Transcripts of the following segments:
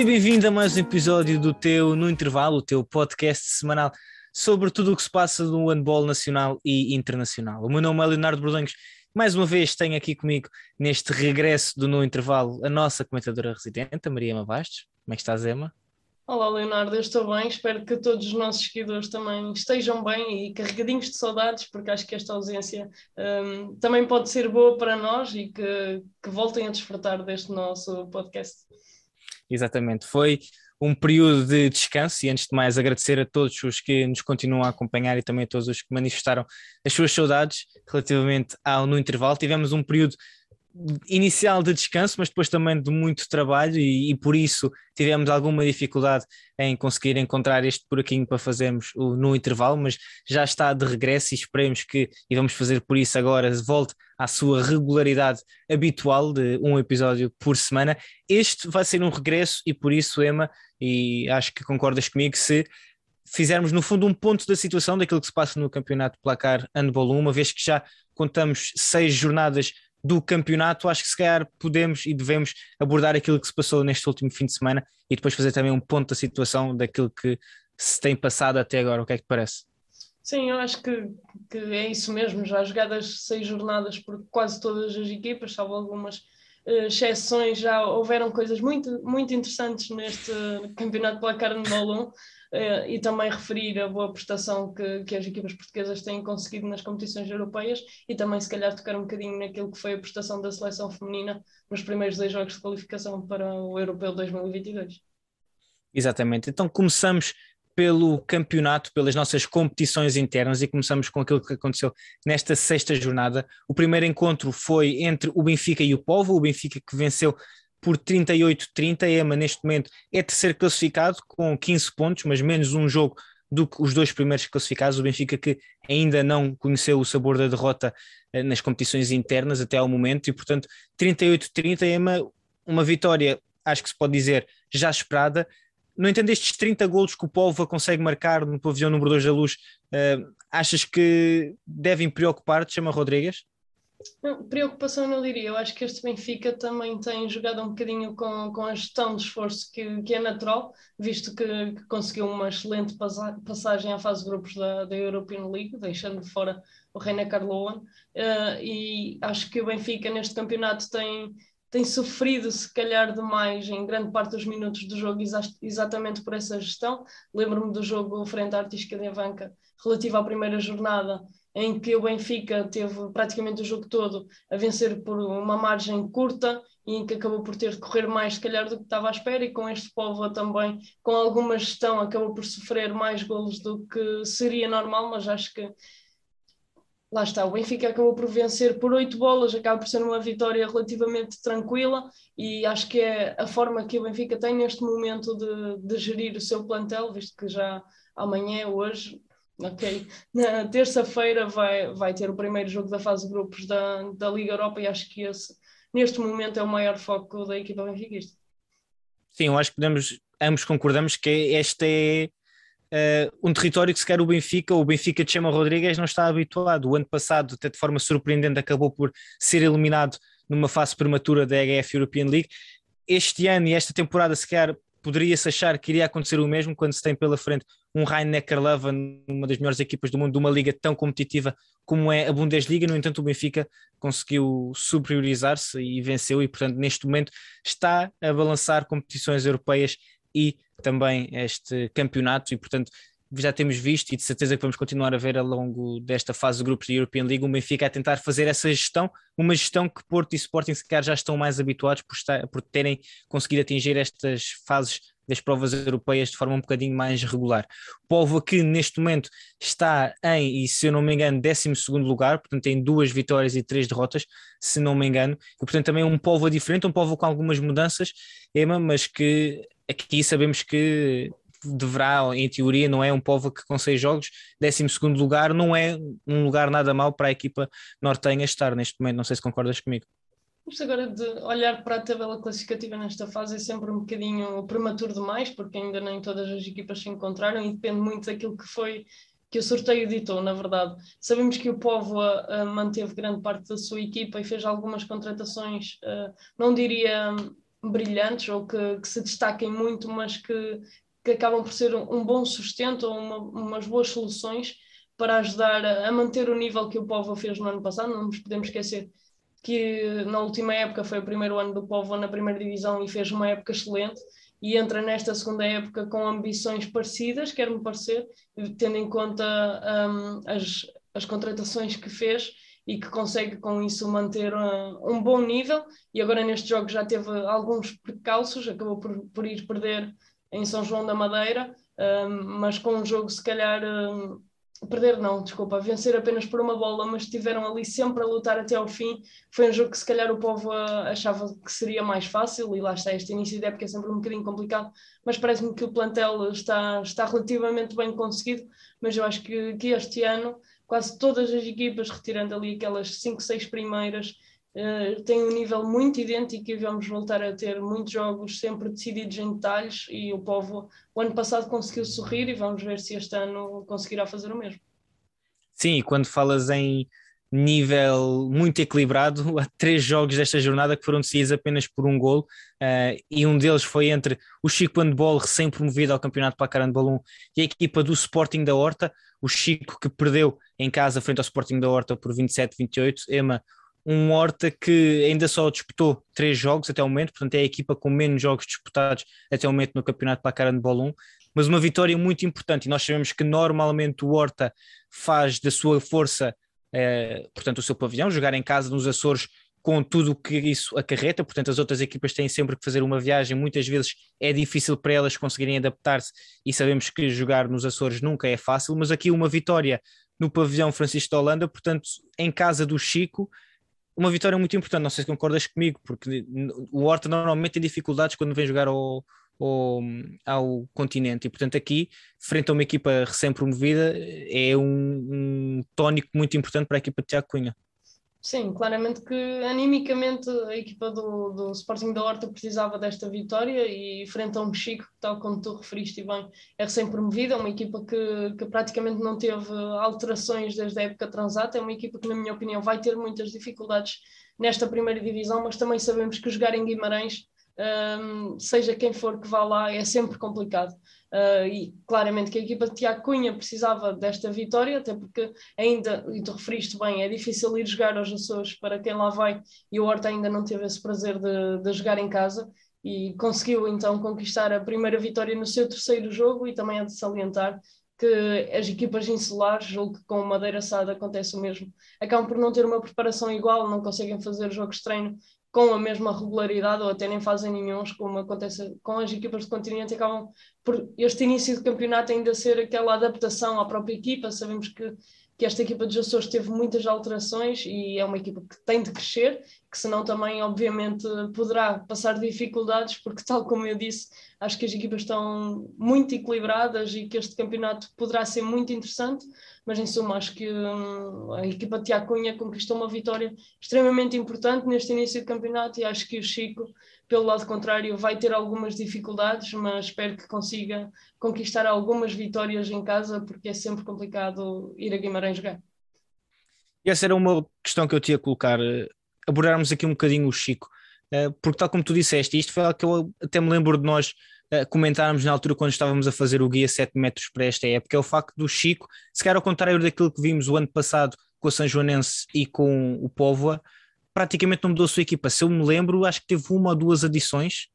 Seja bem-vindo a mais um episódio do teu No Intervalo, o teu podcast semanal sobre tudo o que se passa no handball nacional e internacional. O meu nome é Leonardo Bordões. Mais uma vez tenho aqui comigo, neste regresso do No Intervalo, a nossa comentadora residente, a Maria Mavastos. Como é que estás, Emma? Olá, Leonardo, eu estou bem. Espero que todos os nossos seguidores também estejam bem e carregadinhos de saudades, porque acho que esta ausência um, também pode ser boa para nós e que, que voltem a desfrutar deste nosso podcast. Exatamente, foi um período de descanso e antes de mais agradecer a todos os que nos continuam a acompanhar e também a todos os que manifestaram as suas saudades relativamente ao no intervalo. Tivemos um período inicial de descanso, mas depois também de muito trabalho e, e, por isso tivemos alguma dificuldade em conseguir encontrar este buraquinho para fazermos o, no intervalo, mas já está de regresso e esperemos que, e vamos fazer por isso agora, volte à sua regularidade habitual de um episódio por semana. Este vai ser um regresso e por isso, Emma, e acho que concordas comigo, se fizermos no fundo um ponto da situação daquilo que se passa no campeonato placar Handball 1, uma vez que já contamos seis jornadas do campeonato, acho que se calhar podemos e devemos abordar aquilo que se passou neste último fim de semana e depois fazer também um ponto da situação daquilo que se tem passado até agora. O que é que te parece? Sim, eu acho que, que é isso mesmo. Já jogadas seis jornadas por quase todas as equipas, salvo algumas uh, exceções, já houveram coisas muito, muito interessantes neste campeonato pela carne de balão. Uh, e também referir a boa prestação que, que as equipas portuguesas têm conseguido nas competições europeias e também, se calhar, tocar um bocadinho naquilo que foi a prestação da seleção feminina nos primeiros dois jogos de qualificação para o Europeu 2022. Exatamente. Então, começamos pelo campeonato, pelas nossas competições internas e começamos com aquilo que aconteceu nesta sexta jornada. O primeiro encontro foi entre o Benfica e o Povo, o Benfica que venceu por 38-30. Ema, neste momento, é terceiro classificado com 15 pontos, mas menos um jogo do que os dois primeiros classificados. O Benfica que ainda não conheceu o sabor da derrota eh, nas competições internas até ao momento e, portanto, 38-30. Ema, uma vitória, acho que se pode dizer, já esperada. No entanto, estes 30 golos que o Povo consegue marcar no pavilhão número 2 da Luz, uh, achas que devem preocupar-te, chama Rodrigues? Preocupação não diria. Eu acho que este Benfica também tem jogado um bocadinho com, com a gestão de esforço que, que é natural, visto que, que conseguiu uma excelente passagem à fase de grupos da, da European League, deixando fora o Reina Carloan. Uh, e acho que o Benfica neste campeonato tem, tem sofrido, se calhar, demais em grande parte dos minutos do jogo, exa exatamente por essa gestão. Lembro-me do jogo frente à Artística de Avanca, relativo à primeira jornada em que o Benfica teve praticamente o jogo todo a vencer por uma margem curta e em que acabou por ter de correr mais, se calhar, do que estava à espera, e com este povo também, com alguma gestão, acabou por sofrer mais golos do que seria normal, mas acho que lá está, o Benfica acabou por vencer por oito bolas, acaba por ser uma vitória relativamente tranquila e acho que é a forma que o Benfica tem neste momento de, de gerir o seu plantel, visto que já amanhã, hoje, ok? Na terça-feira vai, vai ter o primeiro jogo da fase de grupos da, da Liga Europa e acho que esse, neste momento, é o maior foco da equipa benfiquista. Sim, eu acho que podemos, ambos concordamos que este é uh, um território que se quer o Benfica, o Benfica de Chama Rodrigues não está habituado. O ano passado, até de forma surpreendente, acabou por ser eliminado numa fase prematura da EGF European League. Este ano e esta temporada, se quer poderia-se achar que iria acontecer o mesmo quando se tem pela frente um Rhein-Neckar-Löwen, uma das melhores equipas do mundo, de uma liga tão competitiva como é a Bundesliga. No entanto, o Benfica conseguiu superiorizar-se e venceu, e portanto, neste momento está a balançar competições europeias e também este campeonato, e portanto, já temos visto e de certeza que vamos continuar a ver ao longo desta fase de grupos da European League, o Benfica a tentar fazer essa gestão, uma gestão que Porto e Sporting se calhar já estão mais habituados por, estar, por terem conseguido atingir estas fases das provas europeias de forma um bocadinho mais regular. O Povo aqui neste momento está em, e se eu não me engano, 12 lugar, portanto tem duas vitórias e três derrotas, se não me engano, e portanto também um Povo diferente, um Povo com algumas mudanças, Ema, mas que aqui sabemos que deverá, em teoria, não é um povo que com seis jogos, 12 lugar, não é um lugar nada mau para a equipa nortenha estar neste momento. Não sei se concordas comigo. Isto agora de olhar para a tabela classificativa nesta fase é sempre um bocadinho prematuro demais, porque ainda nem todas as equipas se encontraram e depende muito daquilo que foi que o sorteio ditou, na verdade. Sabemos que o Povo uh, manteve grande parte da sua equipa e fez algumas contratações, uh, não diria brilhantes ou que, que se destaquem muito, mas que, que acabam por ser um, bom sustento ou uma, umas boas soluções para ajudar a, a, manter o nível que o Povo fez no ano passado. Não nos podemos esquecer que na última época foi o primeiro ano do Povo na primeira divisão e fez uma época excelente e entra nesta segunda época com ambições parecidas, quer-me parecer, tendo em conta um, as, as contratações que fez e que consegue com isso manter um, um, bom nível. E agora neste jogo já teve alguns precalços, acabou por, por ir perder em São João da Madeira, um, mas com um jogo se calhar. Um, perder não, desculpa, vencer apenas por uma bola, mas estiveram ali sempre a lutar até ao fim. Foi um jogo que se calhar o povo achava que seria mais fácil, e lá está, este início de época é sempre um bocadinho complicado, mas parece-me que o plantel está, está relativamente bem conseguido, mas eu acho que, que este ano quase todas as equipas, retirando ali aquelas 5, 6 primeiras, uh, têm um nível muito idêntico e vamos voltar a ter muitos jogos sempre decididos em detalhes e o povo o ano passado conseguiu sorrir e vamos ver se este ano conseguirá fazer o mesmo. Sim, quando falas em nível muito equilibrado. Há três jogos desta jornada que foram decididos apenas por um gol, uh, e um deles foi entre o Chico Handball, recém-promovido ao Campeonato Pacar Handball 1, e a equipa do Sporting da Horta. O Chico que perdeu em casa frente ao Sporting da Horta por 27-28. Ema, um Horta que ainda só disputou três jogos até o momento, portanto é a equipa com menos jogos disputados até o momento no Campeonato Pacar Handball 1, mas uma vitória muito importante, e nós sabemos que normalmente o Horta faz da sua força portanto, o seu pavilhão, jogar em casa nos Açores com tudo o que isso acarreta, portanto, as outras equipas têm sempre que fazer uma viagem, muitas vezes é difícil para elas conseguirem adaptar-se e sabemos que jogar nos Açores nunca é fácil, mas aqui uma vitória no pavilhão Francisco de Holanda, portanto, em casa do Chico, uma vitória muito importante, não sei se concordas comigo, porque o Horta normalmente tem dificuldades quando vem jogar ao, ao, ao continente. E, portanto, aqui, frente a uma equipa recém-promovida, é um, um tónico muito importante para a equipa de Tiago Cunha. Sim, claramente que animicamente a equipa do, do Sporting da Horta precisava desta vitória e frente a um Chico, tal como tu referiste bem, é recém-promovida, uma equipa que, que praticamente não teve alterações desde a época transata, é uma equipa que, na minha opinião, vai ter muitas dificuldades nesta primeira divisão, mas também sabemos que jogar em Guimarães um, seja quem for que vá lá, é sempre complicado. Uh, e claramente que a equipa de Tiago Cunha precisava desta vitória, até porque ainda, e tu referiste bem, é difícil ir jogar aos Açores para quem lá vai, e o Horta ainda não teve esse prazer de, de jogar em casa, e conseguiu então conquistar a primeira vitória no seu terceiro jogo, e também é de salientar que as equipas insulares, julgo que com Madeira Sada acontece o mesmo, acabam por não ter uma preparação igual, não conseguem fazer jogos de treino com a mesma regularidade ou até nem fazem nenhum, como acontece com as equipas do continente, acabam por este início de campeonato ainda ser aquela adaptação à própria equipa. Sabemos que, que esta equipa de Açores teve muitas alterações e é uma equipa que tem de crescer, que senão também, obviamente, poderá passar dificuldades, porque, tal como eu disse, acho que as equipas estão muito equilibradas e que este campeonato poderá ser muito interessante mas em suma acho que hum, a equipa de Tiago Cunha conquistou uma vitória extremamente importante neste início de campeonato e acho que o Chico, pelo lado contrário, vai ter algumas dificuldades, mas espero que consiga conquistar algumas vitórias em casa, porque é sempre complicado ir a Guimarães jogar. E essa era uma questão que eu tinha a colocar, eh, abordarmos aqui um bocadinho o Chico, eh, porque tal como tu disseste, isto foi algo que eu até me lembro de nós uh, comentarmos na altura quando estávamos a fazer o guia 7 metros para esta época, é o facto do Chico, se calhar ao contrário daquilo que vimos o ano passado com o São Joanense e com o Póvoa, praticamente não mudou a sua equipa. Se eu me lembro, acho que teve uma ou duas adições,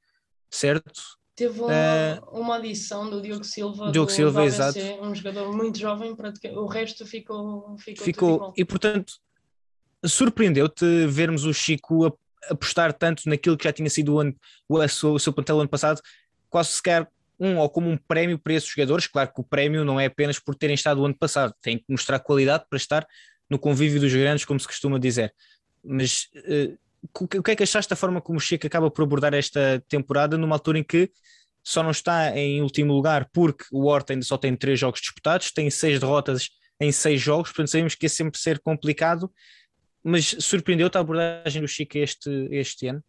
certo? Teve uma, uh, uma adição do Diogo Silva, Diogo do, Silva, exato. um jogador muito jovem, o resto ficou ficou, ficou e portanto surpreendeu-te vermos o Chico apostar tanto naquilo que já tinha sido o, ano, o, seu, o seu plantel ano passado quase sequer um ou como um prémio para esses jogadores. Claro que o prémio não é apenas por terem estado o ano passado, tem que mostrar qualidade para estar no convívio dos grandes, como se costuma dizer. Mas uh, o que é que achaste da forma como o Chico acaba por abordar esta temporada, numa altura em que só não está em último lugar porque o Horta ainda só tem três jogos disputados, tem seis derrotas em seis jogos, portanto sabemos que ia sempre ser complicado, mas surpreendeu-te a abordagem do Chico este, este ano?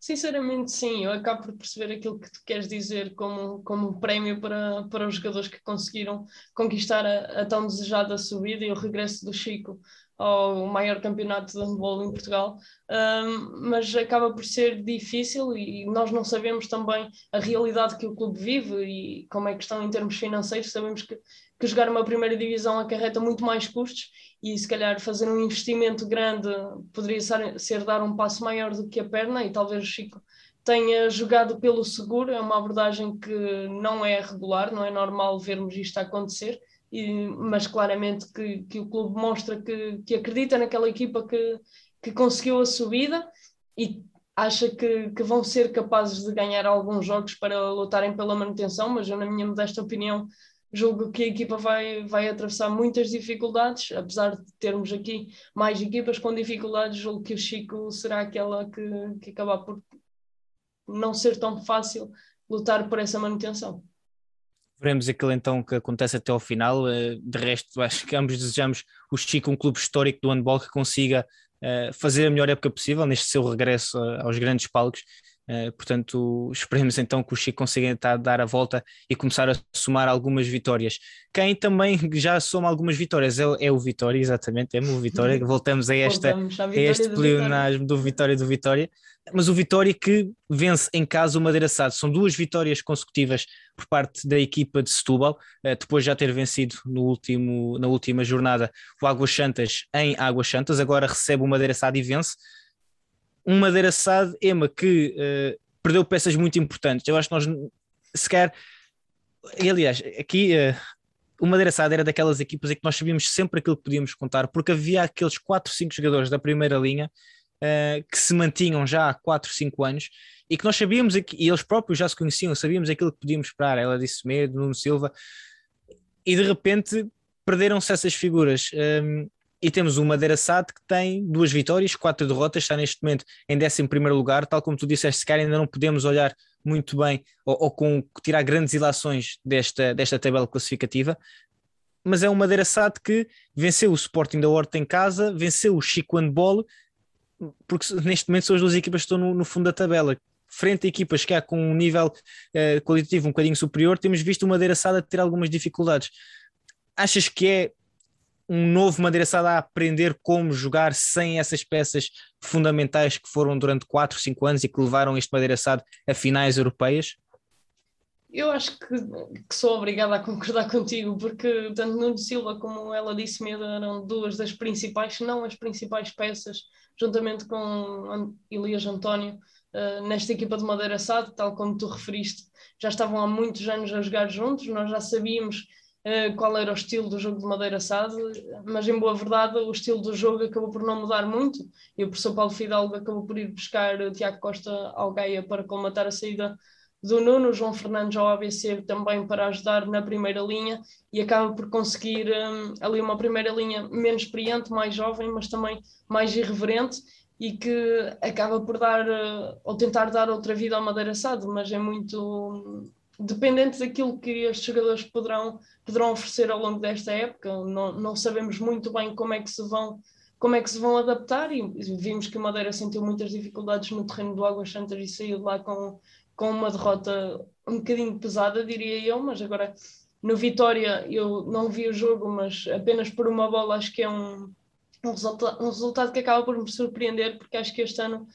Sinceramente, sim. Eu acabo por perceber aquilo que tu queres dizer como, como prémio para, para os jogadores que conseguiram conquistar a, a tão desejada subida e o regresso do Chico ao maior campeonato de handball em Portugal, um, mas acaba por ser difícil e nós não sabemos também a realidade que o clube vive e como é que estão em termos financeiros. Sabemos que, que jogar uma primeira divisão acarreta muito mais custos e se calhar fazer um investimento grande poderia ser, ser dar um passo maior do que a perna e talvez o Chico tenha jogado pelo seguro, é uma abordagem que não é regular, não é normal vermos isto acontecer e, mas claramente que, que o clube mostra que, que acredita naquela equipa que, que conseguiu a subida e acha que, que vão ser capazes de ganhar alguns jogos para lutarem pela manutenção, mas eu, na minha modesta opinião, julgo que a equipa vai, vai atravessar muitas dificuldades, apesar de termos aqui mais equipas com dificuldades, julgo que o Chico será aquela que, que acabar por não ser tão fácil lutar por essa manutenção. Veremos aquilo então que acontece até ao final. Eh, de resto, acho que ambos desejamos o Chico um clube histórico do handball que consiga eh, fazer a melhor época possível neste seu regresso eh, aos grandes palcos Uh, portanto, esperemos então que o Chico consiga dar a volta e começar a somar algumas vitórias. Quem também já soma algumas vitórias é, é o Vitória, exatamente, é o Vitória. Voltamos a, esta, Voltamos a este pleonasmo do Vitória do Vitória. Mas o Vitória que vence em casa o Madeira Sado. São duas vitórias consecutivas por parte da equipa de Setúbal, uh, depois de já ter vencido no último, na última jornada o Águas Santas em Águas Santas. Agora recebe o Madeira Sado e vence um Madeira Sade, Ema, que uh, perdeu peças muito importantes. Eu acho que nós, sequer. E, aliás, aqui uh, o Madeira Sade era daquelas equipas em que nós sabíamos sempre aquilo que podíamos contar, porque havia aqueles 4, 5 jogadores da primeira linha uh, que se mantinham já há 4, 5 anos e que nós sabíamos, e eles próprios já se conheciam, sabíamos aquilo que podíamos esperar. Ela disse medo, Nuno Silva, e de repente perderam-se essas figuras. Um, ehm, e temos o Madeira Sade que tem duas vitórias, quatro derrotas, está neste momento em 11 lugar, tal como tu disseste, se calhar ainda não podemos olhar muito bem ou, ou com tirar grandes ilações desta, desta tabela classificativa, mas é o Madeira Sade que venceu o Sporting da Horta em casa, venceu o Chico Handball, porque neste momento são as duas equipas que estão no, no fundo da tabela, frente a equipas que há com um nível uh, qualitativo um bocadinho superior, temos visto o Madeira Sade ter algumas dificuldades. Achas que é um novo Madeira a aprender como jogar sem essas peças fundamentais que foram durante 4, 5 anos e que levaram este Madeira Sada a finais europeias? Eu acho que, que, sou obrigada a concordar contigo, porque tanto Nuno Silva como ela disse mesmo eram duas das principais, se não as principais peças, juntamente com Elias António, uh, nesta equipa de Madeira Sade, tal como tu referiste, já estavam há muitos anos a jogar juntos, nós já sabíamos qual era o estilo do jogo de Madeira Sade, mas em boa verdade o estilo do jogo acabou por não mudar muito e o professor Paulo Fidalgo acabou por ir buscar o Tiago Costa ao Gaia para colmatar a saída do Nuno, João Fernandes ao ABC também para ajudar na primeira linha e acaba por conseguir um, ali uma primeira linha menos experiente, mais jovem, mas também mais irreverente e que acaba por dar uh, ou tentar dar outra vida ao Madeira Sade, mas é muito um, dependente daquilo que estes jogadores poderão poderão oferecer ao longo desta época. Não, não sabemos muito bem como é que se vão como é que se vão adaptar e vimos que o Madeira sentiu muitas dificuldades no terreno do Águas Santas e saiu de lá com, com uma derrota um bocadinho pesada, diria eu, mas agora no Vitória eu não vi o jogo, mas apenas por uma bola acho que é um, um, resulta um resultado que acaba por me surpreender, porque acho que este ano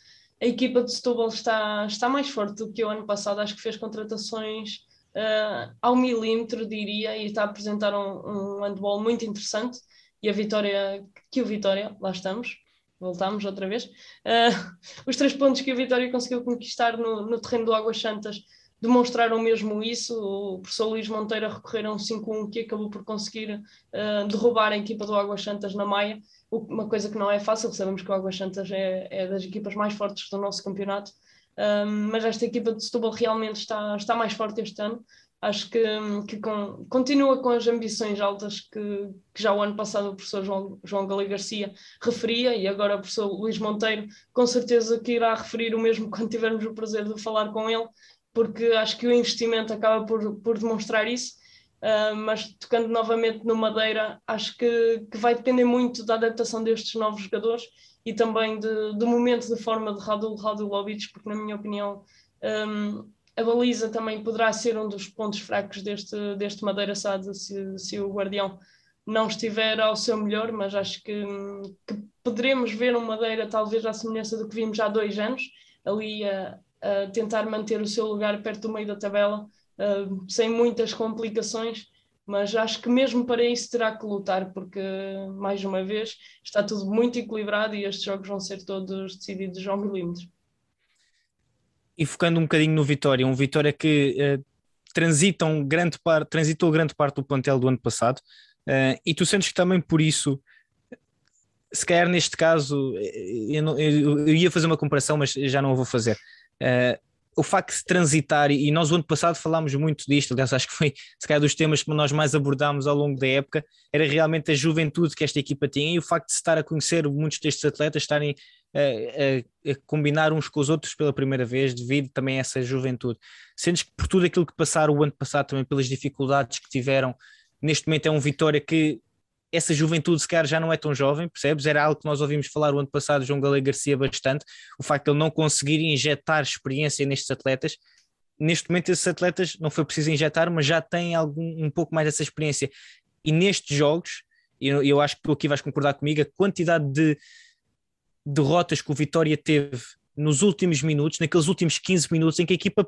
a equipa de Setúbal está, está mais forte do que o ano passado, acho que fez contratações uh, ao milímetro, diria, e está a apresentar um, um handball muito interessante. E a vitória, que o Vitória, lá estamos, voltamos outra vez. Uh, os três pontos que a Vitória conseguiu conquistar no, no terreno do Águas Santas demonstraram mesmo isso. O professor Luís Monteiro a recorrer a um 5-1 que acabou por conseguir uh, derrubar a equipa do Águas Santas na Maia, uma coisa que não é fácil, sabemos que o Águas Santas é, é das equipas mais fortes do nosso campeonato um, mas esta equipa de Setúbal realmente está, está mais forte este ano. Acho que, que com, continua com as ambições altas que, que, já o ano passado o professor João, João Garcia referia e agora o professor Luís Monteiro com certeza que irá referir o mesmo quando tivermos o prazer de falar com ele, porque acho que o investimento acaba por, por demonstrar isso. Uh, mas tocando novamente no Madeira, acho que, que vai depender muito da adaptação destes novos jogadores e também de, do momento de forma de Radul Radulovic, porque, na minha opinião, um, a baliza também poderá ser um dos pontos fracos deste, deste Madeira Sade se, se o Guardião não estiver ao seu melhor, mas acho que, que poderemos ver um Madeira talvez à semelhança do que vimos há dois anos, ali a, a tentar manter o seu lugar perto do meio da tabela, sem muitas complicações, mas acho que mesmo para isso terá que lutar, porque, mais uma vez, está tudo muito equilibrado e estes jogos vão ser todos decididos ao milímetro. E focando um bocadinho no Vitória, um Vitória que uh, grande parte, transitou grande parte do plantel do ano passado, Uh, e tu sentes que também por isso, se calhar neste caso, eh, eu, não, eu, eu ia fazer uma comparação, mas já não a vou fazer. O facto de transitar, e nós o ano passado falámos muito disto, aliás, acho que foi se calhar dos temas que nós mais abordámos ao longo da época, era realmente a juventude que esta equipa tinha e o facto de estar a conhecer muitos destes atletas estarem a, a, a, combinar uns com os outros pela primeira vez, devido também a essa juventude. Sentes que por tudo aquilo que passaram o ano passado, também pelas dificuldades que tiveram neste momento é um Vitória que essa juventude, se calhar, já não é tão jovem, percebes? Era algo que nós ouvimos falar o ano passado, João Galei Garcia, bastante. O facto de ele não conseguir injetar experiência nestes atletas. Neste momento, esses atletas não foi preciso injetar, mas já têm algum, um pouco mais dessa experiência. E nestes jogos, eu, eu acho que tu aqui vais concordar comigo, a quantidade de derrotas que o Vitória teve nos últimos minutos, naqueles últimos 15 minutos, em que a equipa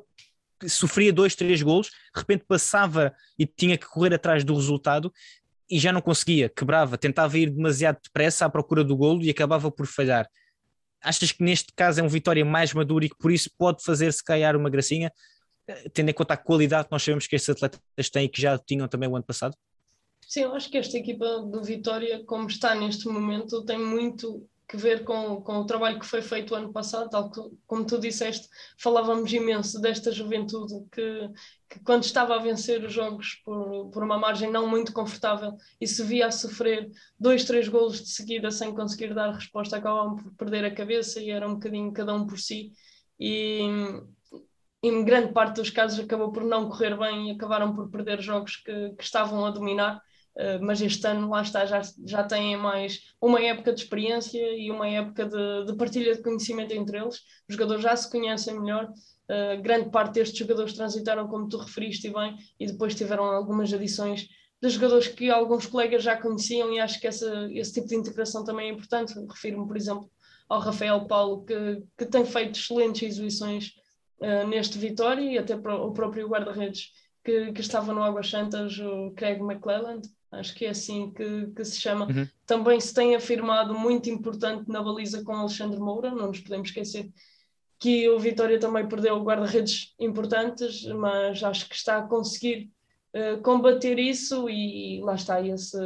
sofria dois, três golos, de repente passava e tinha que correr atrás do resultado e já não conseguia, quebrava, tentava ir demasiado depressa à procura do golo e acabava por falhar. Achas que neste caso é um Vitória mais maduro e que por isso pode fazer-se cair uma gracinha, eh, tendo em conta a qualidade que nós sabemos que estes atletas têm e que já tinham também o ano passado? Sim, eu acho que esta equipa do Vitória, como está neste momento, tem muito que ver com, com o trabalho que foi feito ano passado, tal como tu disseste, falávamos imenso desta juventude que, que quando estava a vencer os jogos por, por uma margem não muito confortável e se via a sofrer dois, três golos de seguida sem conseguir dar resposta, acabavam por perder a cabeça e era um bocadinho cada um por si. E, em grande parte dos casos acabou por não correr bem e acabaram por perder jogos que, que estavam a dominar mas este ano, lá está, já, já têm mais uma época de experiência e uma época de, de partilha de conhecimento entre eles. Os jogadores já se conhecem melhor. Uh, grande parte destes jogadores transitaram, como tu referiste bem, e depois tiveram algumas adições de jogadores que alguns colegas já conheciam, e acho que essa, esse tipo de integração também é importante. Refiro-me, por exemplo, ao Rafael Paulo, que, que tem feito excelentes exibições uh, neste Vitória, e até para o próprio guarda-redes que, que, estava no Águas Santas, o Craig McClelland, acho que é assim que, que se chama, uhum. também se tem afirmado muito importante na baliza com Alexandre Moura, não nos podemos esquecer que o Vitória também perdeu guarda-redes importantes, mas acho que está a conseguir uh, combater isso e, e, lá está, esse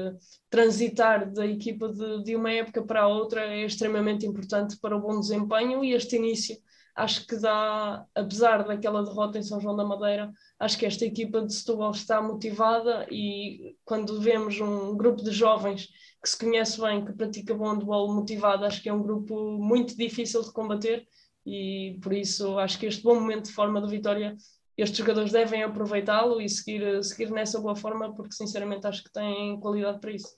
transitar da equipa de, de uma época para a outra é extremamente importante para o bom desempenho e este início acho que dá, apesar daquela derrota em São João da Madeira, acho que esta equipa de Setúbal está motivada e quando vemos um grupo de jovens que se conhece bem, que pratica bom handball motivado, acho que é um grupo muito difícil de combater e por isso acho que este bom momento de forma do Vitória, estes jogadores devem aproveitá-lo e seguir, seguir nessa boa forma porque sinceramente acho que têm qualidade para isso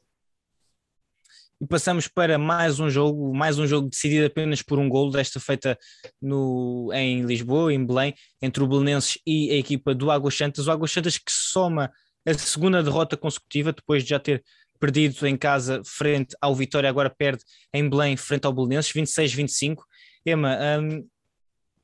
e passamos para mais um jogo, mais um jogo decidido apenas por um golo, desta feita no, em Lisboa, em Belém, entre o Belenenses e a equipa do Águas Santas. O Águas Santas que soma a segunda derrota consecutiva, depois de já ter perdido em casa frente ao Vitória, agora perde em Belém frente ao Belenenses, 26-25. Ema, um,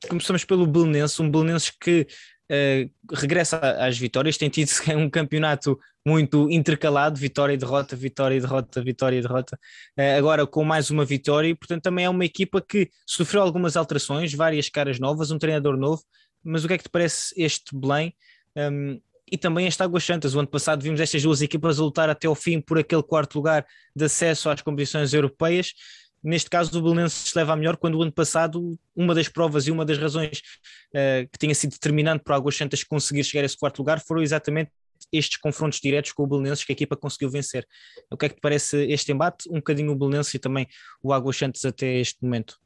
começamos pelo Belenenses, um Belenenses que uh, regressa às vitórias, tem tido um campeonato muito intercalado, vitória e derrota, vitória e derrota, vitória e derrota, uh, agora com mais uma vitória, e portanto também é uma equipa que sofreu algumas alterações, várias caras novas, um treinador novo, mas o que é que te parece este Belém? Um, e também esta Águas Santas. O ano passado vimos estas duas equipas lutar até ao fim por aquele quarto lugar de acesso às competições europeias neste caso o Belenenses leva a melhor quando o ano passado uma das provas e uma das razões uh, que tinha sido determinante para Águas Santas conseguir chegar a esse quarto lugar foram exatamente estes confrontos diretos com o Belenenses que a equipa conseguiu vencer. O que é que te parece este embate? Um bocadinho o Belenenses e também o Águas Santas até este momento.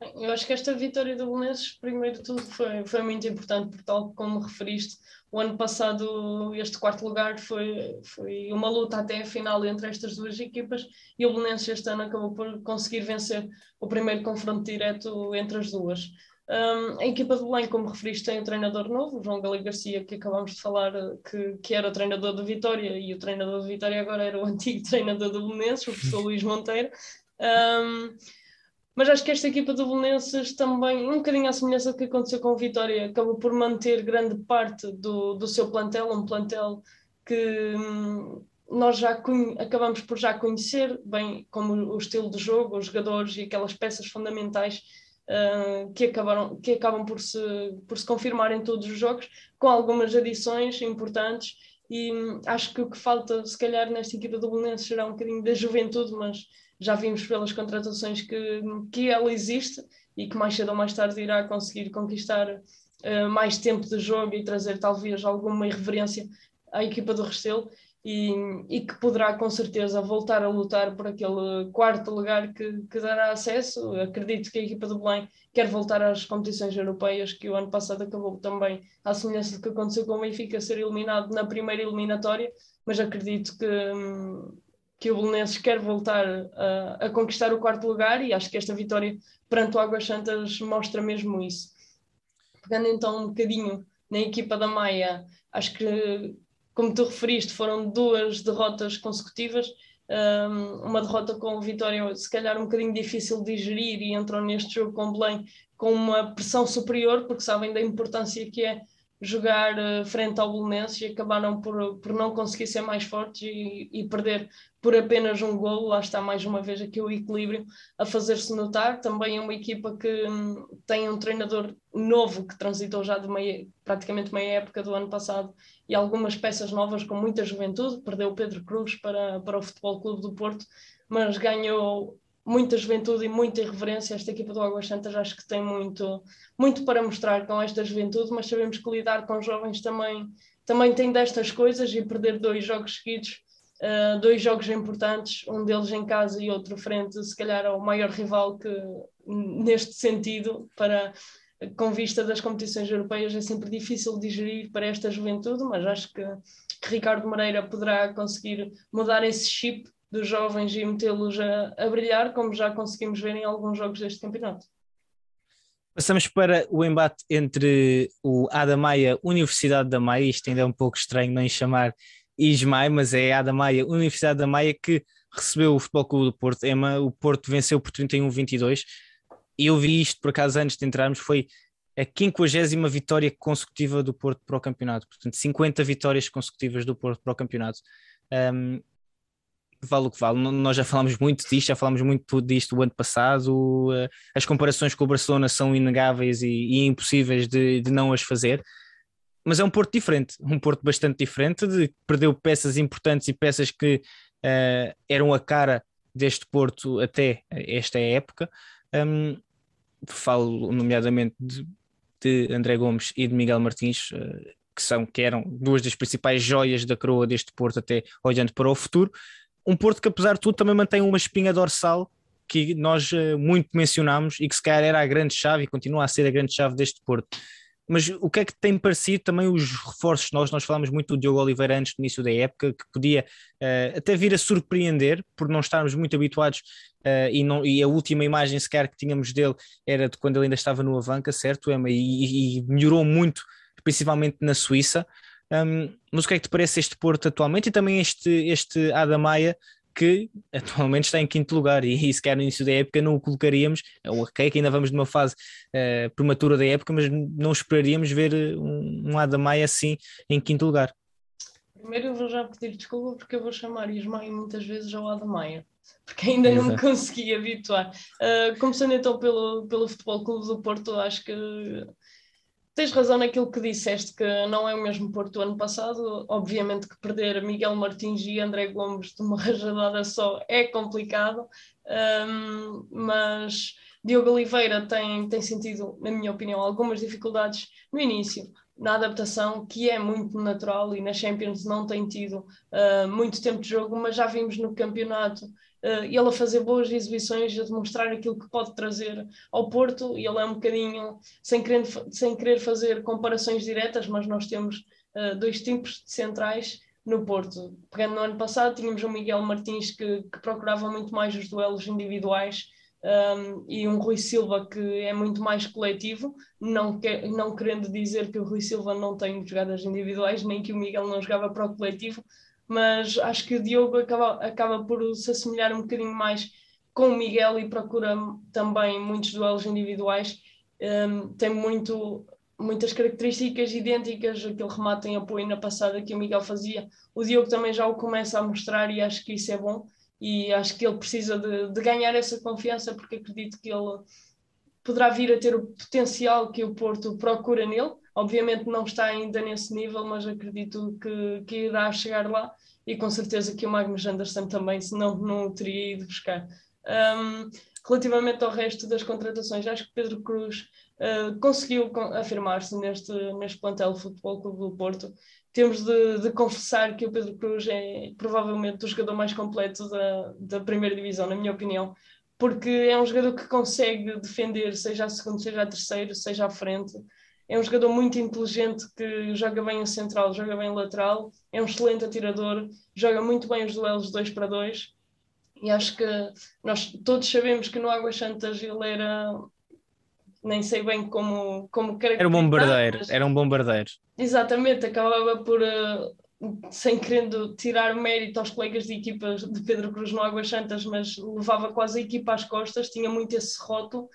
Eu acho que esta vitória do Belenenses, primeiro de tudo, foi, foi muito importante, porque tal como referiste, o ano passado este quarto lugar foi, foi uma luta até a final entre estas duas equipas e o Belenenses este ano acabou por conseguir vencer o primeiro confronto direto entre as duas. Um, a equipa do Belém, como referiste, tem um treinador novo, João Galego Garcia, que acabamos de falar que, que era o treinador do Vitória e o treinador do Vitória agora era o antigo treinador do Belenenses, o professor Luís Monteiro. Um, mas acho que esta equipa do Belenenses também, um bocadinho à semelhança do que aconteceu com o Vitória, acabou por manter grande parte do, do seu plantel, um plantel que hum, nós já acabamos por já conhecer bem como o estilo de jogo, os jogadores e aquelas peças fundamentais uh, que, acabaram, que acabam por se, por se confirmar em todos os jogos, com algumas adições importantes. E um, acho que o que falta, se calhar, nesta equipa do Belenenses será um bocadinho da juventude, mas já vimos pelas contratações que, que ela existe e que mais cedo ou mais tarde irá conseguir conquistar uh, mais tempo de jogo e trazer talvez alguma irreverência à equipa do Restelo e, e, que poderá com certeza voltar a lutar por aquele quarto lugar que, que dará acesso. Acredito que a equipa do Belém quer voltar às competições europeias, que o ano passado acabou também, à semelhança do que aconteceu com o Benfica, ser eliminado na primeira eliminatória, mas acredito que, que o Belenenses quer voltar a, a conquistar o quarto lugar e acho que esta vitória perante o Águas Santas mostra mesmo isso. Pegando então um bocadinho na equipa da Maia, acho que como tu referiste, foram duas derrotas consecutivas. Um, uma derrota com Vitória, se calhar um bocadinho difícil de digerir, e entram neste jogo com Belém com uma pressão superior, porque sabem da importância que é jogar uh, frente ao Belenenses e acabaram por, por não conseguir ser mais fortes e, e, perder por apenas um golo. Lá está mais uma vez aqui o equilíbrio a fazer-se notar. Também é uma equipa que um, tem um treinador novo que transitou já de meia, praticamente meia época do ano passado e algumas peças novas com muita juventude. Perdeu Pedro Cruz para, para o Futebol Clube do Porto, mas ganhou muita juventude e muita irreverência. Esta equipa do Águas Santas acho que tem muito, muito para mostrar com esta juventude, mas sabemos que lidar com jovens também, também tem destas coisas e perder dois jogos seguidos, uh, dois jogos importantes, um deles em casa e outro frente, se calhar ao maior rival que neste sentido para com vista das competições europeias é sempre difícil digerir para esta juventude, mas acho que, que Ricardo Moreira poderá conseguir mudar esse chip dos jovens e metê-los a, a brilhar, como já conseguimos ver em alguns jogos deste campeonato. Passamos para o embate entre o Adamaia Universidade da Maia, isto ainda é um pouco estranho não chamar Ismael, mas é a Adamaia Universidade da Maia que recebeu o Futebol Clube do Porto. Ema, o Porto venceu por 31-22 e eu vi isto por acaso antes de entrarmos, foi a 50 vitória consecutiva do Porto para o campeonato, portanto 50 vitórias consecutivas do Porto para o campeonato. Um, vale o que vale. Nós já falámos muito disto, já falámos muito disto o ano passado. Eh, as comparações com o Barcelona são inegáveis e, e impossíveis de, de, não as fazer. Mas é um Porto diferente, um Porto bastante diferente, de perdeu peças importantes e peças que uh, eram a cara deste Porto até esta época. Um, falo nomeadamente de, de, André Gomes e de Miguel Martins, uh, que são que eram duas das principais joias da coroa deste Porto até olhando para o futuro um Porto que apesar de tudo também mantém uma espinha dorsal que nós uh, muito mencionámos e que se calhar era a grande chave e continua a ser a grande chave deste Porto. Mas o que é que tem parecido também os reforços nós? Nós falámos muito do Diogo Oliveira antes do início da época, que podia uh, até vir a surpreender por não estarmos muito habituados uh, e, não, e a última imagem sequer que tínhamos dele era de quando ele ainda estava no Avanca, certo, Emma? E, e melhorou muito, principalmente na Suíça. Um, mas o que é que te parece este Porto atualmente e também este, este Adamaia que atualmente está em quinto lugar e, e sequer no início da época não o colocaríamos, ok que ainda vamos numa fase uh, prematura da época, mas não esperaríamos ver um, um Adamaia assim em quinto lugar. Primeiro eu vou já pedir desculpa porque eu vou chamar Ismael muitas vezes ao Adamaia, porque ainda Exato. não me consegui habituar. Uh, começando então pelo, pelo Futebol Clube do Porto, acho que tens razão naquilo que disseste, que não é o mesmo Porto do ano passado. Obviamente que perder Miguel Martins e André Gomes de uma rajadada só é complicado, um, mas Diogo Oliveira tem, tem sentido, na minha opinião, algumas dificuldades no início, na adaptação, que é muito natural e na Champions não tem tido uh, muito tempo de jogo, mas já vimos no campeonato uh, ele a fazer boas exibições, a demonstrar aquilo que pode trazer ao Porto, e ele é um bocadinho, sem querer, sem querer fazer comparações diretas, mas nós temos uh, dois tipos de centrais no Porto. Pegando no ano passado, tínhamos o Miguel Martins que, que procurava muito mais os duelos individuais um, e um Rui Silva que é muito mais coletivo, não, que, não querendo dizer que o Rui Silva não tem jogadas individuais, nem que o Miguel não jogava para o coletivo, mas acho que o Diogo acaba, acaba por se assemelhar um bocadinho mais com o Miguel e procura também muitos duelos individuais. Um, tem muito, muitas características idênticas, aquele remate em apoio na passada que o Miguel fazia. O Diogo também já o começa a mostrar e acho que isso é bom e acho que ele precisa de, de, ganhar essa confiança porque acredito que ele poderá vir a ter o potencial que o Porto procura nele. Obviamente não está ainda nesse nível, mas acredito que, que irá chegar lá e com certeza que o Magnus Anderson também, senão não o teria ido buscar. Um, relativamente ao resto das contratações, acho que Pedro Cruz uh, conseguiu afirmar-se neste, neste plantel Futebol Clube do Porto temos de, de, confessar que o Pedro Cruz é provavelmente o jogador mais completo da, da primeira divisão, na minha opinião, porque é um jogador que consegue defender, seja a segundo, seja a terceiro, seja à frente. É um jogador muito inteligente que joga bem a central, joga bem a lateral, é um excelente atirador, joga muito bem os duelos 2 para 2. E acho que nós todos sabemos que no Águas Santas ele era nem sei bem como, como Era um bombardeiro, mas... era um bombardeiro. Exatamente, acabava por, uh, sem querendo tirar mérito aos colegas de equipas de Pedro Cruz no Águas Santas, mas levava quase a equipa às costas, tinha muito esse rótulo.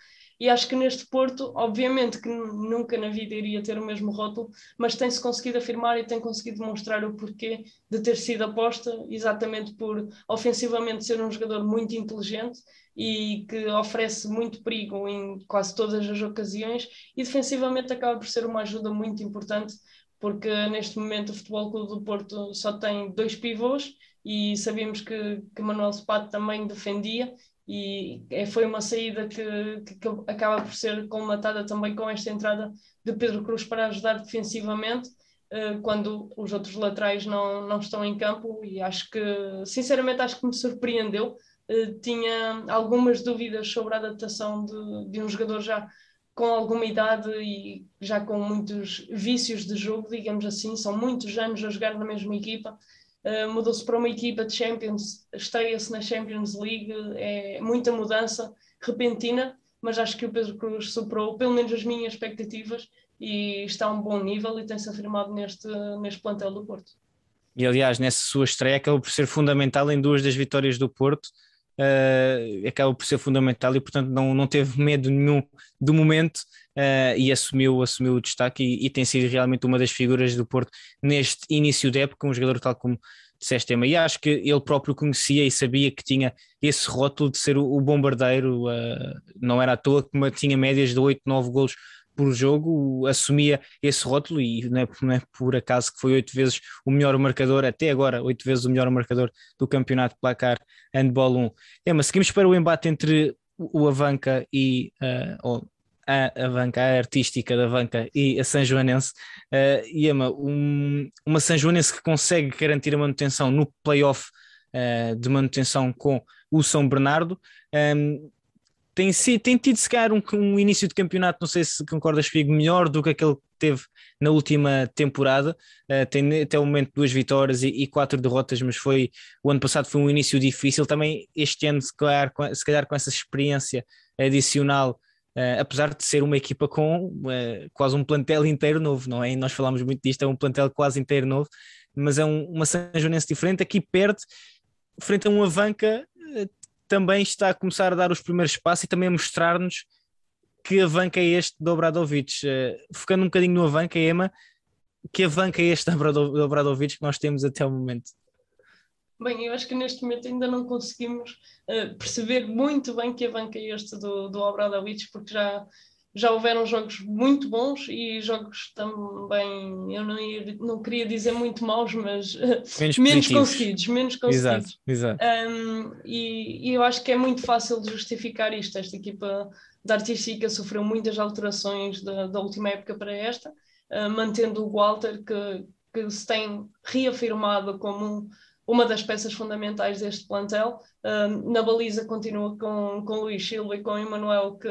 E acho que neste Porto, obviamente que nunca na vida iria ter o mesmo rótulo, mas tem-se conseguido afirmar e tem conseguido demonstrar o porquê de ter sido aposta, exatamente por ofensivamente ser um jogador muito inteligente e que oferece muito perigo em quase todas as ocasiões e defensivamente acaba por ser uma ajuda muito importante porque neste momento o Futebol Clube do Porto só tem dois pivôs e sabíamos que, que Manuel Spato também defendia e é, foi uma saída que, que, acaba por ser colmatada também com esta entrada de Pedro Cruz para ajudar defensivamente uh, quando os outros laterais não, não estão em campo. E acho que sinceramente acho que me surpreendeu. Eh, tinha algumas dúvidas sobre a adaptação de, de um jogador já com alguma idade e já com muitos vícios de jogo, digamos assim, são muitos anos a jogar na mesma equipa. Uh, mudou-se para uma equipa de Champions, estreia-se na Champions League, é muita mudança repentina, mas acho que o Pedro Cruz superou pelo menos as minhas expectativas e está a um bom nível e tem-se afirmado neste, neste plantel do Porto. E aliás, nessa sua estreia acabou por ser fundamental em duas das vitórias do Porto, uh, acaba por ser fundamental e, portanto, não, não teve medo nenhum do momento uh, e assumiu, assumiu o destaque e, e, tem sido realmente uma das figuras do Porto neste início de época, um jogador tal como disseste, Emma, e acho que ele próprio conhecia e sabia que tinha esse rótulo de ser o, o bombardeiro, uh, não era à toa que tinha médias de 8, 9 golos por jogo, assumia esse rótulo e não é, não é, por acaso que foi oito vezes o melhor marcador, até agora, oito vezes o melhor marcador do campeonato placar Handball 1. É, mas seguimos para o embate entre o Avanca e uh, a Avanca, a artística da Avanca e a São Joanense. Uh, e Ema, um, uma São Joanense que consegue garantir a manutenção no playoff uh, de manutenção com o São Bernardo. Um, tem, tem tido se calhar um, um, início de campeonato, não sei se concordas comigo, melhor do que aquele que teve na última temporada. Uh, tem até o momento duas vitórias e, e, quatro derrotas, mas foi o ano passado foi um início difícil. Também este ano, se calhar, com, se calhar com essa experiência adicional, uh, apesar de ser uma equipa com uh, quase um plantel inteiro novo, não é? E nós falámos muito disto, é um plantel quase inteiro novo, mas é um, uma São Joanense diferente. Aqui perde frente a uma Avanca também está a começar a dar os primeiros passos e também a mostrar-nos que avanca é este do Obradovic. Uh, focando um bocadinho no avanca, Ema, que avanca é este do Obradovic que nós temos até o momento? Bem, eu acho que neste momento ainda não conseguimos uh, perceber muito bem que avanca é este do, do Obradovic, porque já já houveram jogos muito bons e jogos também, eu não, ia, não queria dizer muito maus, mas menos, menos conseguidos, menos conseguidos. Exato, exato. Um, e, e, eu acho que é muito fácil de justificar isto. Esta equipa da Artística sofreu muitas alterações da, da última época para esta, uh, mantendo o Walter, que, que se tem reafirmado como uma das peças fundamentais deste plantel. Uh, na baliza continua com, com Luís Silva e com Emanuel, que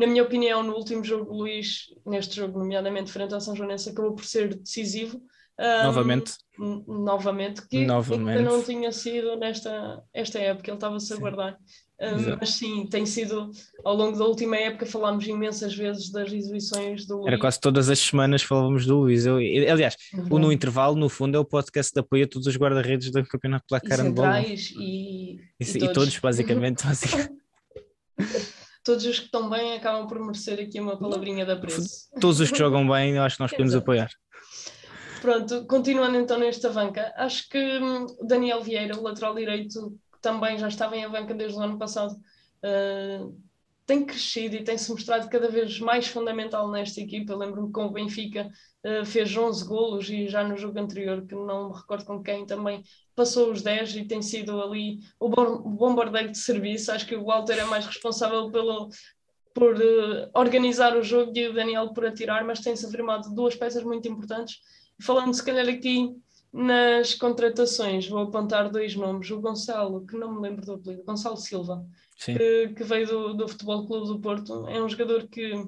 na minha opinião, no último jogo, Luís, neste jogo, nomeadamente frente ao São Joanense, acabou por ser decisivo. Um, novamente. Novamente, que, novamente. que não tinha sido nesta esta época, ele estava-se a guardar. Uh, mas sim, tem sido ao longo da última época falámos imensas vezes das exibições do Luís. Era quase todas as semanas falávamos do Luís. Eu, aliás, uhum. o No Intervalo, no fundo, é o podcast de apoio a todos os guarda-redes do Campeonato Placar Handball. E, e, e, e, todos. todos, basicamente. basicamente. Todos os que estão bem acabam por merecer aqui uma palavrinha de apreço. Todos os que jogam bem, eu acho que nós podemos apoiar. Pronto, continuando então nesta banca, acho que hum, Daniel Vieira, o lateral direito, também já estava em banca desde o ano passado, uh, tem crescido e tem-se mostrado cada vez mais fundamental nesta equipa. Lembro-me com o Benfica uh, fez 11 golos e já no jogo anterior, que não me recordo com quem, também passou os 10 e tem sido ali o bombardeiro de serviço. Acho que o Walter é mais responsável pelo, por uh, organizar o jogo e o Daniel por atirar, mas tem-se afirmado duas peças muito importantes. Falando se calhar aqui nas contratações, vou apontar dois nomes. O Gonçalo, que não me lembro do apelido, Gonçalo Silva, que, que, veio do, do Futebol Clube do Porto. É um jogador que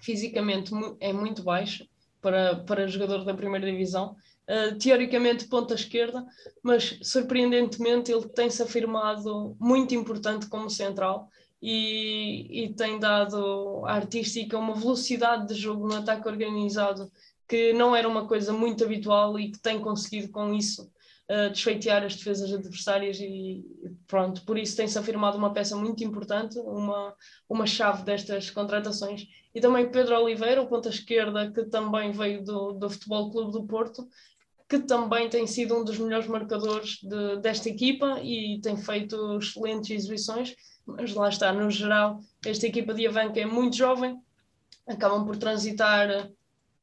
fisicamente é muito baixo para, para jogador da primeira divisão. Uh, teoricamente ponta esquerda, mas surpreendentemente ele tem-se afirmado muito importante como central e, e tem dado à artística uma velocidade de jogo no ataque organizado que não era uma coisa muito habitual e que tem conseguido com isso desfeitear as defesas adversárias e pronto, por isso tem-se afirmado uma peça muito importante, uma, uma chave destas contratações. E também Pedro Oliveira, o ponta esquerda, que também veio do, do Futebol Clube do Porto, que também tem sido um dos melhores marcadores de, desta equipa e tem feito excelentes exibições, mas lá está, no geral, esta equipa de Avanca é muito jovem, acabam por transitar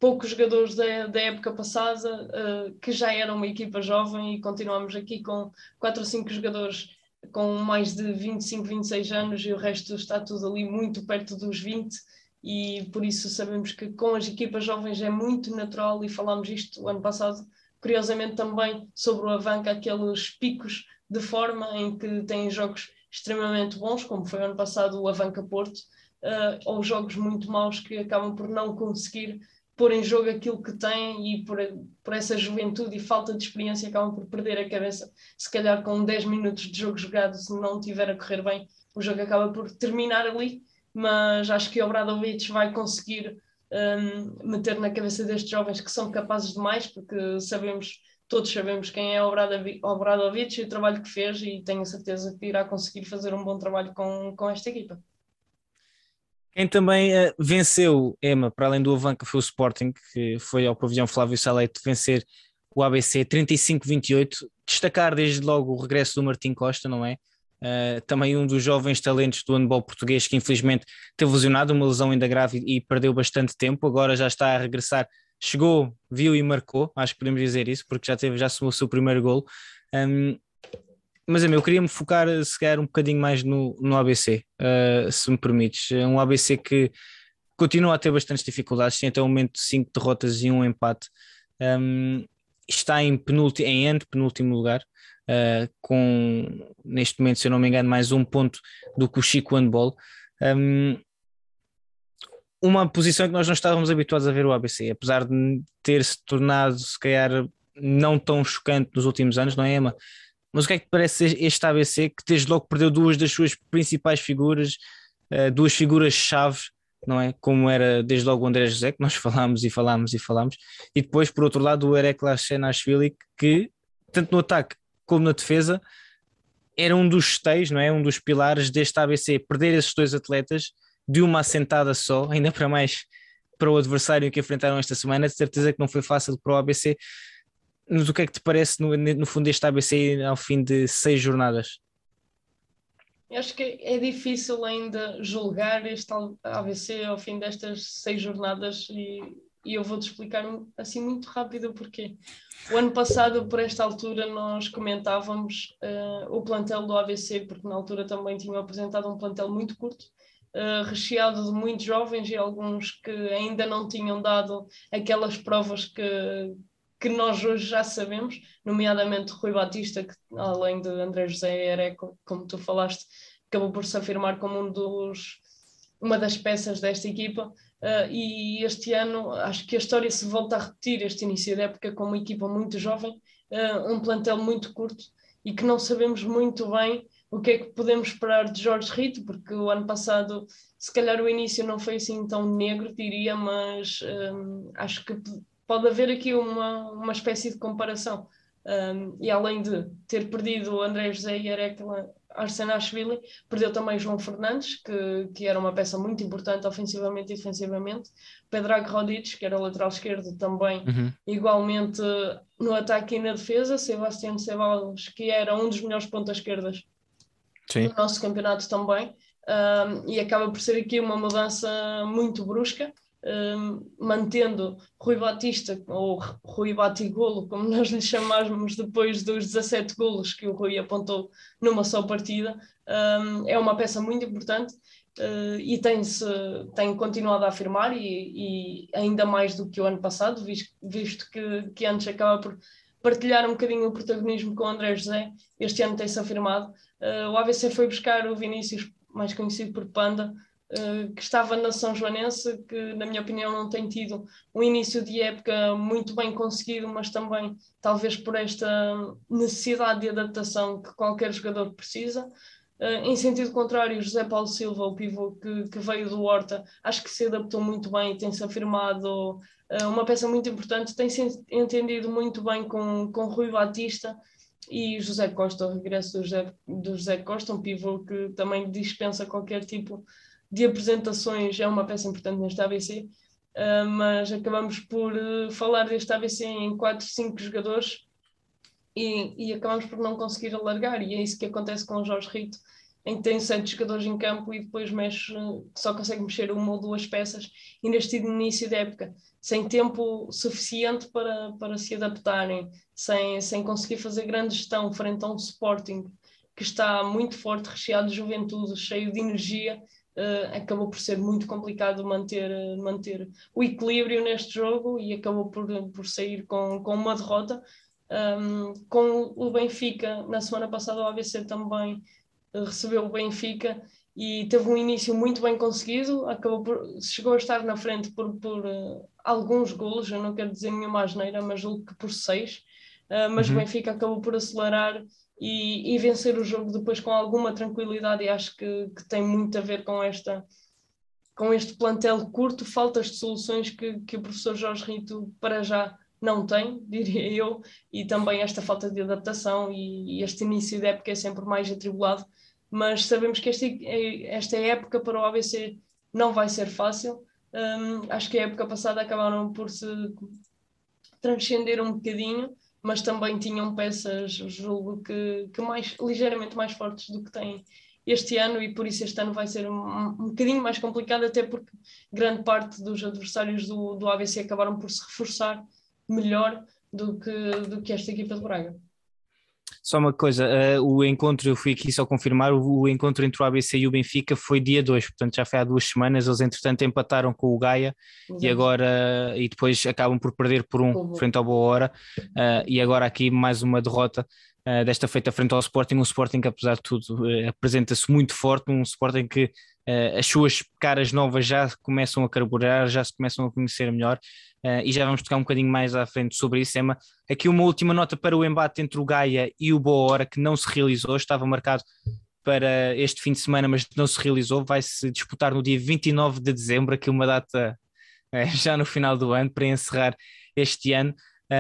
poucos jogadores da, da época passada uh, que já eram uma equipa jovem e continuamos aqui com quatro ou cinco jogadores com mais de 25, 26 anos e o resto está tudo ali muito perto dos 20 e por isso sabemos que com as equipas jovens é muito natural e falámos isto o ano passado, curiosamente também sobre o Avanca, aqueles picos de forma em que têm jogos extremamente bons, como foi ano passado o Avanca Porto, uh, ou jogos muito maus que acabam por não conseguir pôr em jogo aquilo que têm e por, por essa juventude e falta de experiência acabam por perder a cabeça. Se calhar com 10 minutos de jogo jogado, se não tiver a correr bem, o jogo acaba por terminar ali, mas acho que o Obradovic vai conseguir um, meter na cabeça destes jovens que são capazes de mais, porque sabemos, todos sabemos quem é o Obradovic e o trabalho que fez e tenho certeza que irá conseguir fazer um bom trabalho com, com esta equipa. Quem também uh, venceu, Emma, para além do Avanca, foi o Sporting, que foi ao pavilhão Flávio Salete vencer o ABC 35-28. Destacar desde logo o regresso do Martim Costa, não é? Uh, também um dos jovens talentos do handball português que infelizmente teve lesionado, uma lesão ainda grave e perdeu bastante tempo, agora já está a regressar, chegou, viu e marcou, acho que podemos dizer isso, porque já teve, já assumou o seu primeiro gol. Um, mas eu queria me focar se calhar um bocadinho mais no, no ABC, uh, se me permites. É um ABC que continua a ter bastantes dificuldades, tem até o momento cinco derrotas e um empate. Um, está em, penúltimo, em antepenúltimo lugar, uh, com neste momento, se eu não me engano, mais um ponto do que o Chico Handball. Um, uma posição que nós não estávamos habituados a ver o ABC, apesar de ter se tornado, se calhar, não tão chocante nos últimos anos, não é, Emma? Mas o que é que parece este ABC que desde logo perdeu duas das suas principais figuras, uh, duas figuras-chave, não é? Como era desde logo o André José, que nós falámos e falámos e falámos, e depois, por outro lado, o Erek Lachenashvili, que tanto no ataque como na defesa era um dos esteios, não é? Um dos pilares deste ABC. Perder esses dois atletas de uma assentada só, ainda para mais para o adversário que enfrentaram esta semana, de certeza que não foi fácil para o ABC mas o que é que te parece no, no fundo deste ABC ao fim de seis jornadas? Acho que é difícil ainda julgar este ABC ao fim destas seis jornadas e, e eu vou-te explicar assim muito rápido o porquê. O ano passado, por esta altura, nós comentávamos uh, o plantel do ABC, porque na altura também tinham apresentado um plantel muito curto, uh, recheado de muitos jovens e alguns que ainda não tinham dado aquelas provas que, que nós hoje já sabemos, nomeadamente Rui Batista, que além de André José Ereco, como tu falaste, acabou por se afirmar como um dos, uma das peças desta equipa. Uh, e este ano acho que a história se volta a repetir, este início da época com uma equipa muito jovem, uh, um plantel muito curto e que não sabemos muito bem o que é que podemos esperar de Jorge Rito, porque o ano passado, se calhar o início não foi assim tão negro, diria, mas um, acho que pode haver aqui uma, uma espécie de comparação. Um, e além de ter perdido o André José e Arekla Arsenashvili, perdeu também João Fernandes, que, que era uma peça muito importante ofensivamente e defensivamente. Pedrag Rodic, que era lateral esquerdo, também uhum. igualmente no ataque e na defesa. Sebastião Ceballos, que era um dos melhores pontas esquerdas Sim. do nosso campeonato também. Um, e acaba por ser aqui uma mudança muito brusca mantendo Rui Batista, ou Rui Batigolo, como nós lhe chamamos depois dos 17 golos que o Rui apontou numa só partida, um, é uma peça muito importante uh, e tem-se tem continuado a afirmar e, e, ainda mais do que o ano passado, visto, visto que, que antes acaba por partilhar um bocadinho o protagonismo com o André José, este ano tem-se afirmado. Uh, o AVC foi buscar o Vinícius, mais conhecido por Panda, que estava na São Joanense, que na minha opinião não tem tido um início de época muito bem conseguido, mas também talvez por esta necessidade de adaptação que qualquer jogador precisa. Uh, em sentido contrário, José Paulo Silva, o pivô que, que veio do Horta, acho que se adaptou muito bem, tem-se afirmado uh, uma peça muito importante, tem-se entendido muito bem com, com Rui Batista e José Costa, o regresso do José, do José Costa, um pivô que também dispensa qualquer tipo de apresentações é uma peça importante neste ABC, uh, mas acabamos por uh, falar deste ABC em 4, 5 jogadores e, e, acabamos por não conseguir alargar, e é isso que acontece com o Jorge Rito, em que tem sete jogadores em campo e depois mexe, só consegue mexer uma ou duas peças, e neste início da época, sem tempo suficiente para, para se adaptarem, sem, sem conseguir fazer grande gestão frente a um Sporting que está muito forte, recheado de juventude, cheio de energia, uh, acabou por ser muito complicado manter, uh, manter o equilíbrio neste jogo e acabou por, por sair com, com uma derrota. Um, com o Benfica, na semana passada o ABC também uh, recebeu o Benfica e teve um início muito bem conseguido, acabou por, chegou a estar na frente por, por uh, alguns golos, eu não quero dizer nenhuma asneira, mas julgo que por seis, uh, mas uhum. o Benfica acabou por acelerar e, e, vencer o jogo depois com alguma tranquilidade e acho que, que, tem muito a ver com esta com este plantel curto, faltas de soluções que, que o professor Jorge Rito para já não tem, diria eu, e também esta falta de adaptação e, este início de época é sempre mais atribulado, mas sabemos que este, esta época para o ABC não vai ser fácil, um, acho que a época passada acabaram por se transcender um bocadinho, mas também tinham peças, julgo que, que mais, ligeiramente mais fortes do que têm este ano e por isso este ano vai ser um, um bocadinho mais complicado, até porque grande parte dos adversários do, do ABC acabaram por se reforçar melhor do que, do que esta equipa de Braga. Só uma coisa, uh, o encontro, eu fui aqui só confirmar, o, o, encontro entre o ABC e o Benfica foi dia 2, portanto já foi há duas semanas, eles entretanto empataram com o Gaia Exato. e agora, e depois acabam por perder por um uhum. frente ao Boa Hora, uh, e agora aqui mais uma derrota uh, desta feita frente ao Sporting, um Sporting que apesar de tudo apresenta-se muito forte, um Sporting que as suas caras novas já começam a carburar, já se começam a conhecer melhor, Uh, e já vamos tocar um bocadinho mais à frente sobre isso, Emma. Aqui uma última nota para o embate entre o Gaia e o Boa Hora, que não se realizou, estava marcado para este fim de semana, mas não se realizou. Vai se disputar no dia 29 de dezembro, aqui uma data uh, já no final do ano, para encerrar este ano.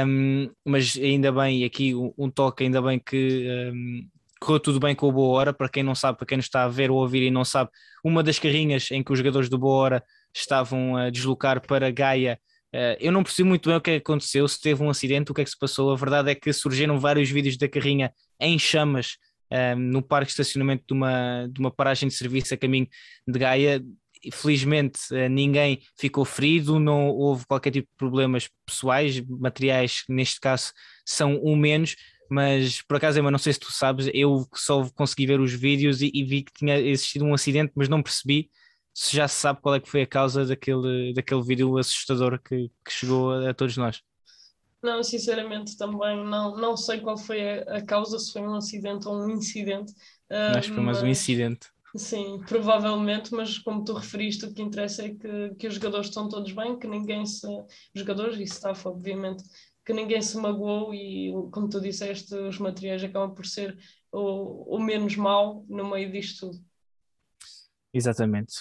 Um, mas ainda bem, aqui um, um, toque, ainda bem que um, correu tudo bem com o Boa Hora. Para quem não sabe, para quem nos está a ver ou ouvir e não sabe, uma das carrinhas em que os jogadores do Boa Hora estavam a deslocar para Gaia Uh, eu não percebo muito bem o que, é que aconteceu, se teve um acidente, o que é que se passou. A verdade é que surgiram vários vídeos da carrinha em chamas uh, no parque de estacionamento de uma, de uma paragem de serviço a caminho de Gaia. Felizmente uh, ninguém ficou ferido, não houve qualquer tipo de problemas pessoais, materiais, que neste caso são um menos, mas por acaso, Emma, não sei se tu sabes, eu só consegui ver os vídeos e, e vi que tinha existido um acidente, mas não percebi se já se sabe qual é que foi a causa daquele, daquele vídeo assustador que, que chegou a, a, todos nós. Não, sinceramente também não, não sei qual foi a, a causa, se foi um acidente ou um incidente. Uh, Acho que foi mais um incidente. Sim, provavelmente, mas como tu referiste, o que interessa é que, que os jogadores estão todos bem, que ninguém se. Jogadores e staff, obviamente, que ninguém se magoou e, como tu disseste, os materiais acabam por ser o, o menos mau no meio disto tudo. Exatamente.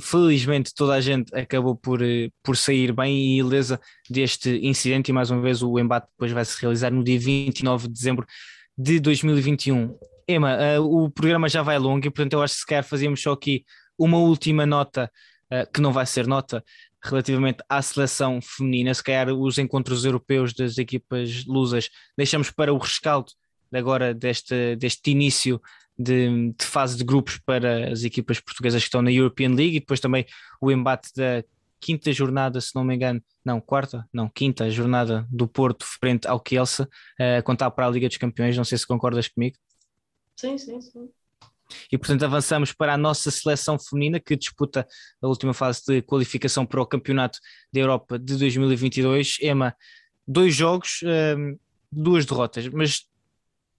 Felizmente toda a gente acabou por, eh, por sair bem e ilesa deste incidente e mais uma vez o embate depois vai se realizar no dia 29 de dezembro de 2021. Emma, uh, o programa já vai longo e portanto eu acho que se calhar fazíamos só aqui uma última nota, uh, que não vai ser nota, relativamente à seleção feminina, se calhar os encontros europeus das equipas lusas deixamos para o rescaldo agora deste, deste início de, de, fase de grupos para as equipas portuguesas que estão na European League. E depois também o embate da quinta jornada, se não me engano, não, quarta, não, quinta jornada do Porto frente ao Kielce, uh, contar para a Liga dos Campeões, não sei se concordas comigo. Sim, sim, sim. E portanto avançamos para a nossa seleção feminina que disputa a última fase de qualificação para o Campeonato da Europa de 2022. Emma, dois jogos, uh, duas derrotas, mas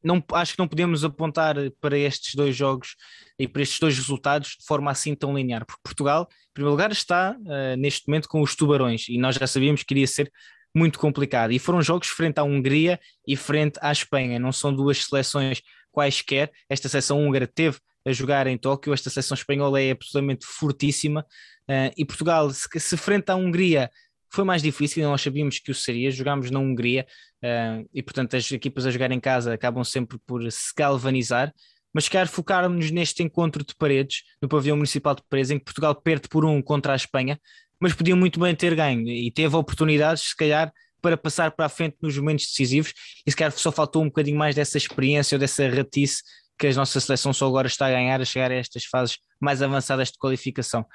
não, acho que não podemos apontar para estes dois jogos e para estes dois resultados de forma assim tão linear, porque Portugal, em primeiro lugar, está uh, neste momento com os tubarões e nós já sabíamos que iria ser muito complicado. E foram jogos frente à Hungria e frente à Espanha, não são duas seleções quaisquer. Esta seleção húngara teve a jogar em Tóquio, esta seleção espanhola é absolutamente fortíssima. Uh, e Portugal, se, se frente à Hungria foi mais difícil, nós sabíamos que o seria, jogámos na Hungria uh, e portanto as equipas a jogar em casa acabam sempre por se galvanizar, mas quero focar-nos neste encontro de paredes, no pavilhão municipal de Paredes, em que Portugal perde por um contra a Espanha, mas podia muito bem ter ganho. E teve oportunidades, se calhar, para passar para a frente nos momentos decisivos e se calhar só faltou um bocadinho mais dessa experiência ou dessa ratice que a nossa seleção só agora está a ganhar a chegar a estas fases mais avançadas de qualificação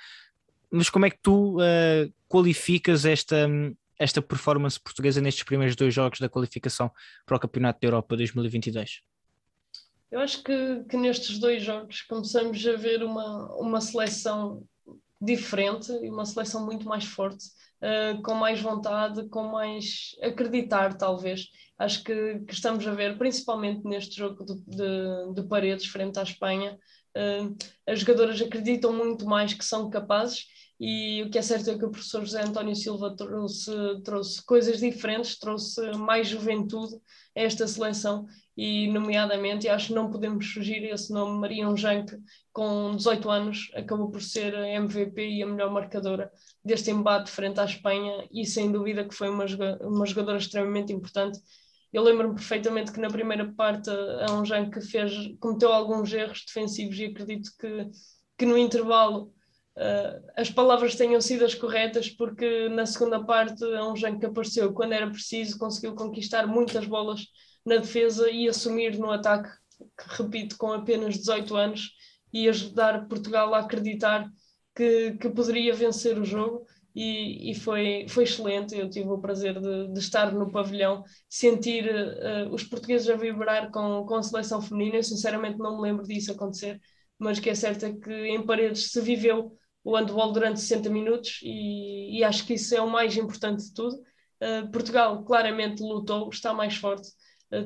mas como é que tu uh, qualificas esta, esta performance portuguesa nestes primeiros dois jogos da qualificação para o Campeonato da Europa 2022? Eu acho que, que nestes dois jogos começamos a ver uma, uma seleção diferente e uma seleção muito mais forte, uh, com mais vontade, com mais acreditar, talvez. Acho que, que estamos a ver, principalmente neste jogo de, de, de paredes frente à Espanha, uh, as jogadoras acreditam muito mais que são capazes e o que é certo é que o professor José António Silva trouxe, trouxe coisas diferentes, trouxe mais juventude a esta seleção e nomeadamente, acho que não podemos fugir esse nome, Maria Unjanque, com 18 anos, acabou por ser a MVP e a melhor marcadora deste embate frente à Espanha e sem dúvida que foi uma, uma jogadora extremamente importante. Eu lembro-me perfeitamente que na primeira parte a Unjanque fez, cometeu alguns erros defensivos e acredito que, que no intervalo uh, as palavras tenham sido as corretas, porque na segunda parte é um que apareceu quando era preciso, conseguiu conquistar muitas bolas na defesa e assumir no ataque, que repito, com apenas 18 anos, e ajudar Portugal a acreditar que, que poderia vencer o jogo. E, e, foi, foi excelente. Eu tive o prazer de, de estar no pavilhão, sentir uh, os portugueses a vibrar com, com a seleção feminina. Eu sinceramente não me lembro disso acontecer, mas o que é certo é que em Paredes se viveu o handball durante 60 minutos e, e, acho que isso é o mais importante de tudo. Uh, Portugal claramente lutou, está mais forte,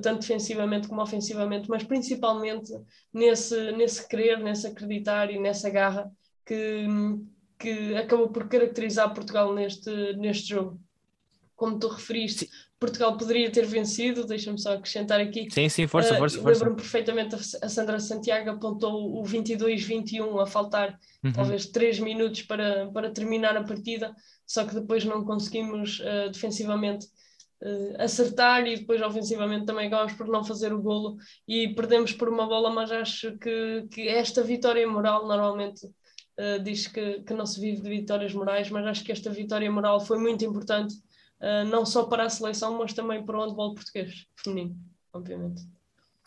tanto defensivamente como ofensivamente, mas principalmente nesse, nesse querer, nesse acreditar e nessa garra que, que acabou por caracterizar Portugal neste, neste jogo. Como tu referiste, Portugal poderia ter vencido, deixa-me só acrescentar aqui. Sim, sim, força, uh, força. força. Lembro-me perfeitamente, a Sandra Santiago apontou o 22-21 a faltar uhum. talvez 3 minutos para, para terminar a partida, só que depois não conseguimos uh, defensivamente uh, acertar e depois ofensivamente também acabamos por não fazer o golo e perdemos por uma bola, mas acho que, que esta vitória moral normalmente diz que, que não se vive de vitórias morais, mas acho que esta vitória moral foi muito importante uh, não só para a seleção, mas também para o handball português, feminino, obviamente.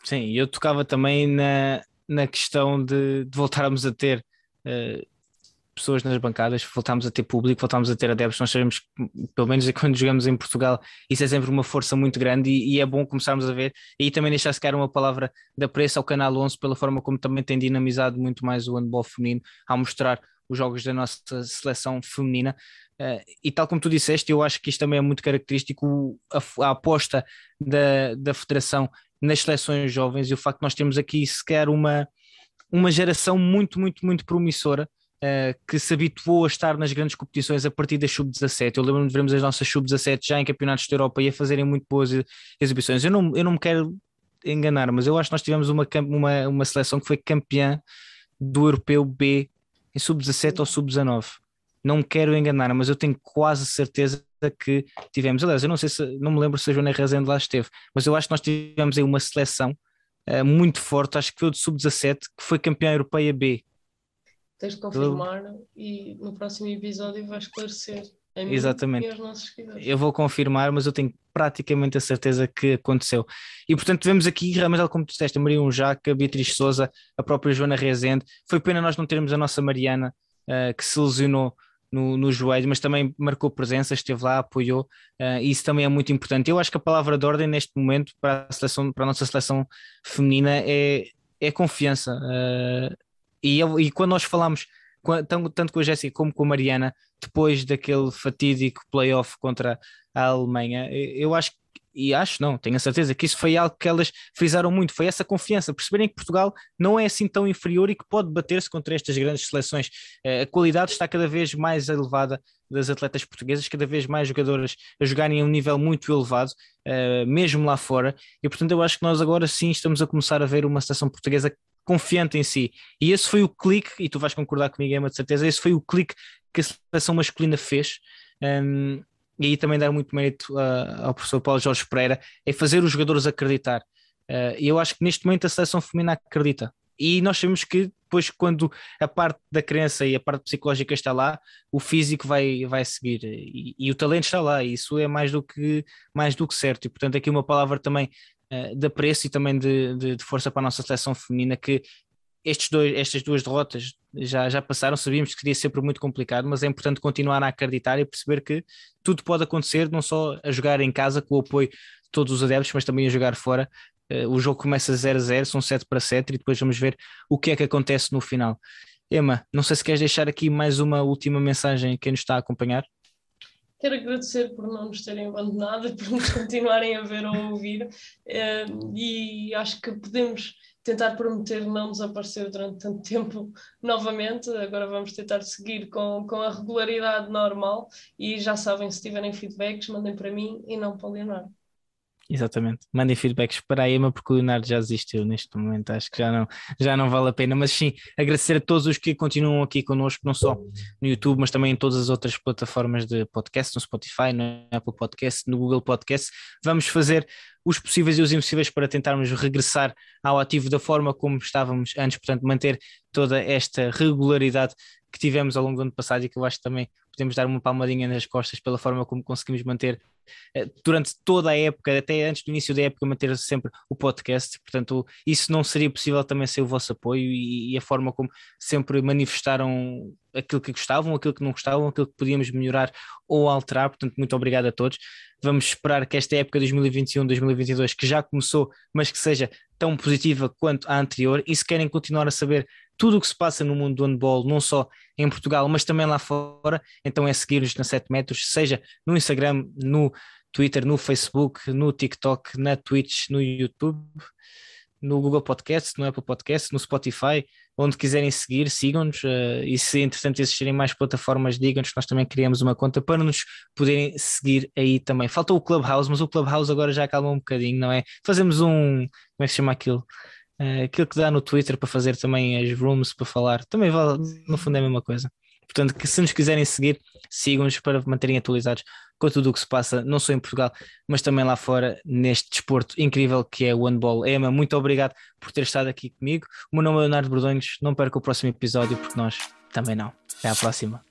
Sim, eu tocava também na, na questão de, de voltarmos a ter uh, pessoas nas bancadas, voltámos a ter público, voltámos a ter adeptos. Nós sabemos pelo menos quando jogamos em Portugal, isso é sempre uma força muito grande e, e é bom começarmos a ver. E também deixar se uma palavra de apreço ao Canal 11 pela forma como também tem dinamizado muito mais o handball feminino ao mostrar os jogos da nossa seleção feminina. Uh, e tal como tu disseste, eu acho que isto também é muito característico, a, a, aposta da, da Federação nas seleções jovens e o facto de nós termos aqui sequer uma, uma geração muito, muito, muito promissora. Uh, que se habituou a estar nas grandes competições a partir da sub-17. Eu lembro-me de vermos as nossas sub-17 já em campeonatos da Europa e a fazerem muito boas exibições. Eu não, eu não me quero enganar, mas eu acho que nós tivemos uma, uma, uma seleção que foi campeã do Europeu B em sub-17 ou sub-19. Não me quero enganar, mas eu tenho quase certeza que tivemos. Aliás, eu não sei se não me lembro se a Joana Rezende lá esteve, mas eu acho que nós tivemos aí uma seleção uh, muito forte, acho que foi o de sub-17, que foi campeã europeia B. Tens de confirmar e no próximo episódio vai esclarecer. Exatamente. Eu vou confirmar, mas eu tenho praticamente a certeza que aconteceu. E portanto, vemos aqui, realmente, como tu disseste, a Maria Unjaca, a Beatriz Souza, a própria Joana Rezende. Foi pena nós não termos a nossa Mariana, uh, que se lesionou no, no joelho, mas também marcou presença, esteve lá, apoiou, uh, e isso também é muito importante. Eu acho que a palavra de ordem neste momento para a, seleção, para a nossa seleção feminina é, é confiança. Uh, e, eu, e quando nós falamos, tanto, tanto com a Jéssica como com a Mariana, depois daquele fatídico playoff contra a Alemanha, eu acho e acho não, tenho a certeza que isso foi algo que elas frisaram muito, foi essa confiança, perceberem que Portugal não é assim tão inferior e que pode bater-se contra estas grandes seleções. Eh, a qualidade está cada vez mais elevada das atletas portuguesas, cada vez mais jogadoras a jogarem a um nível muito elevado, eh, mesmo lá fora, e portanto eu acho que nós agora sim estamos a começar a ver uma seleção portuguesa confiante em si. E esse foi o clique, e tu vais concordar comigo, Emma, de certeza, esse foi o clique que a seleção masculina fez. Um, e aí também dar muito mérito uh, ao professor Paulo Jorge Pereira, é fazer os jogadores acreditar. Uh, e eu acho que neste momento a seleção feminina acredita. E nós sabemos que depois, quando a parte da crença e a parte psicológica está lá, o físico vai, vai seguir e, e o talento está lá. E isso é mais do que, mais do que certo. E portanto, aqui uma palavra também uh, de apreço e também de, de, de, força para a nossa seleção feminina, que estes dois, estas duas derrotas já, já passaram, sabíamos que seria sempre muito complicado, mas é importante continuar a acreditar e perceber que tudo pode acontecer, não só a jogar em casa com o apoio de todos os adeptos, mas também a jogar fora. Uh, o jogo começa 0 a 0, são 7 para 7 e depois vamos ver o que é que acontece no final. Emma, não sei se queres deixar aqui mais uma última mensagem a quem nos está a acompanhar. Quero agradecer por não nos terem abandonado e por nos continuarem a ver ou a ouvir. Uh, e acho que podemos tentar prometer não desaparecer durante tanto tempo novamente. Agora vamos tentar seguir com, com a regularidade normal e já sabem, se tiverem feedbacks, mandem para mim e não para o Leonardo. Exatamente. Mandem feedbacks para a Ema, porque o Leonardo já desistiu neste momento, acho que já não, já não vale a pena. Mas sim, agradecer a todos os que continuam aqui connosco, não só no YouTube, mas também em todas as outras plataformas de podcast, no Spotify, no Apple Podcast, no Google Podcast. Vamos fazer os possíveis e os impossíveis para tentarmos regressar ao ativo da forma como estávamos antes, portanto, manter toda esta regularidade que tivemos ao longo do ano passado e que eu acho que também podemos dar uma palmadinha nas costas pela forma como conseguimos manter eh, durante toda a época, até antes do início da época, manter sempre o podcast. Portanto, isso não seria possível também sem o vosso apoio e, e a forma como sempre manifestaram aquilo que gostavam, aquilo que não gostavam, aquilo que podíamos melhorar ou alterar. Portanto, muito obrigado a todos. Vamos esperar que esta época 2021-2022, que já começou, mas que seja tão positiva quanto a anterior. E se querem continuar a saber tudo o que se passa no mundo do handball, não só em Portugal, mas também lá fora, então é seguir-nos na 7 metros, seja no Instagram, no Twitter, no Facebook, no TikTok, na Twitch, no YouTube, no Google Podcast, no Apple Podcast, no Spotify, onde quiserem seguir, sigam-nos uh, e se entretanto existirem mais plataformas, digam-nos, nós também criamos uma conta para nos poderem seguir aí também. Faltou o Clubhouse, mas o Clubhouse agora já acalma um bocadinho, não é? Fazemos um, como é que se chama aquilo? Uh, aquilo que dá no Twitter para fazer também as rooms para falar, também vale, no fundo é a mesma coisa. Portanto, que se nos quiserem seguir, sigam-nos para manterem atualizados com tudo o que se passa, não só em Portugal, mas também lá fora, neste desporto incrível que é o handball. Emma, muito obrigado por ter estado aqui comigo. O meu nome é Leonardo Bordonhos. Não perca o próximo episódio, porque nós também não. Até à próxima.